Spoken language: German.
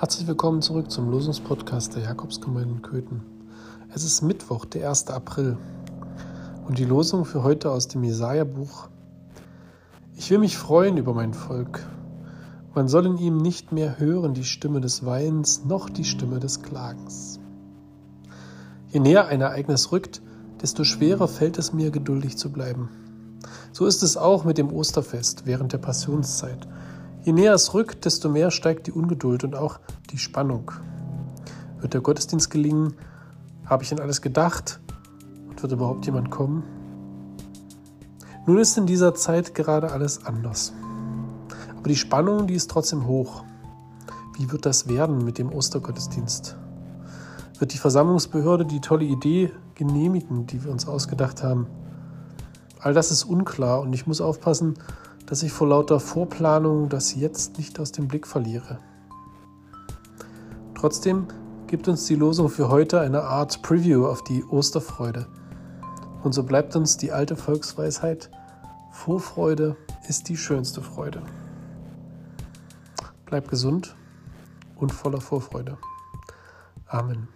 Herzlich willkommen zurück zum Losungspodcast der Jakobsgemeinde in Köthen. Es ist Mittwoch, der 1. April und die Losung für heute aus dem Jesaja-Buch. Ich will mich freuen über mein Volk. Man soll in ihm nicht mehr hören die Stimme des Weins noch die Stimme des Klagens. Je näher ein Ereignis rückt, desto schwerer fällt es mir, geduldig zu bleiben. So ist es auch mit dem Osterfest während der Passionszeit. Je näher es rückt, desto mehr steigt die Ungeduld und auch die Spannung. Wird der Gottesdienst gelingen? Habe ich an alles gedacht? Und wird überhaupt jemand kommen? Nun ist in dieser Zeit gerade alles anders. Aber die Spannung, die ist trotzdem hoch. Wie wird das werden mit dem Ostergottesdienst? Wird die Versammlungsbehörde die tolle Idee genehmigen, die wir uns ausgedacht haben? All das ist unklar und ich muss aufpassen, dass ich vor lauter Vorplanung das jetzt nicht aus dem Blick verliere. Trotzdem gibt uns die Losung für heute eine Art Preview auf die Osterfreude. Und so bleibt uns die alte Volksweisheit, Vorfreude ist die schönste Freude. Bleib gesund und voller Vorfreude. Amen.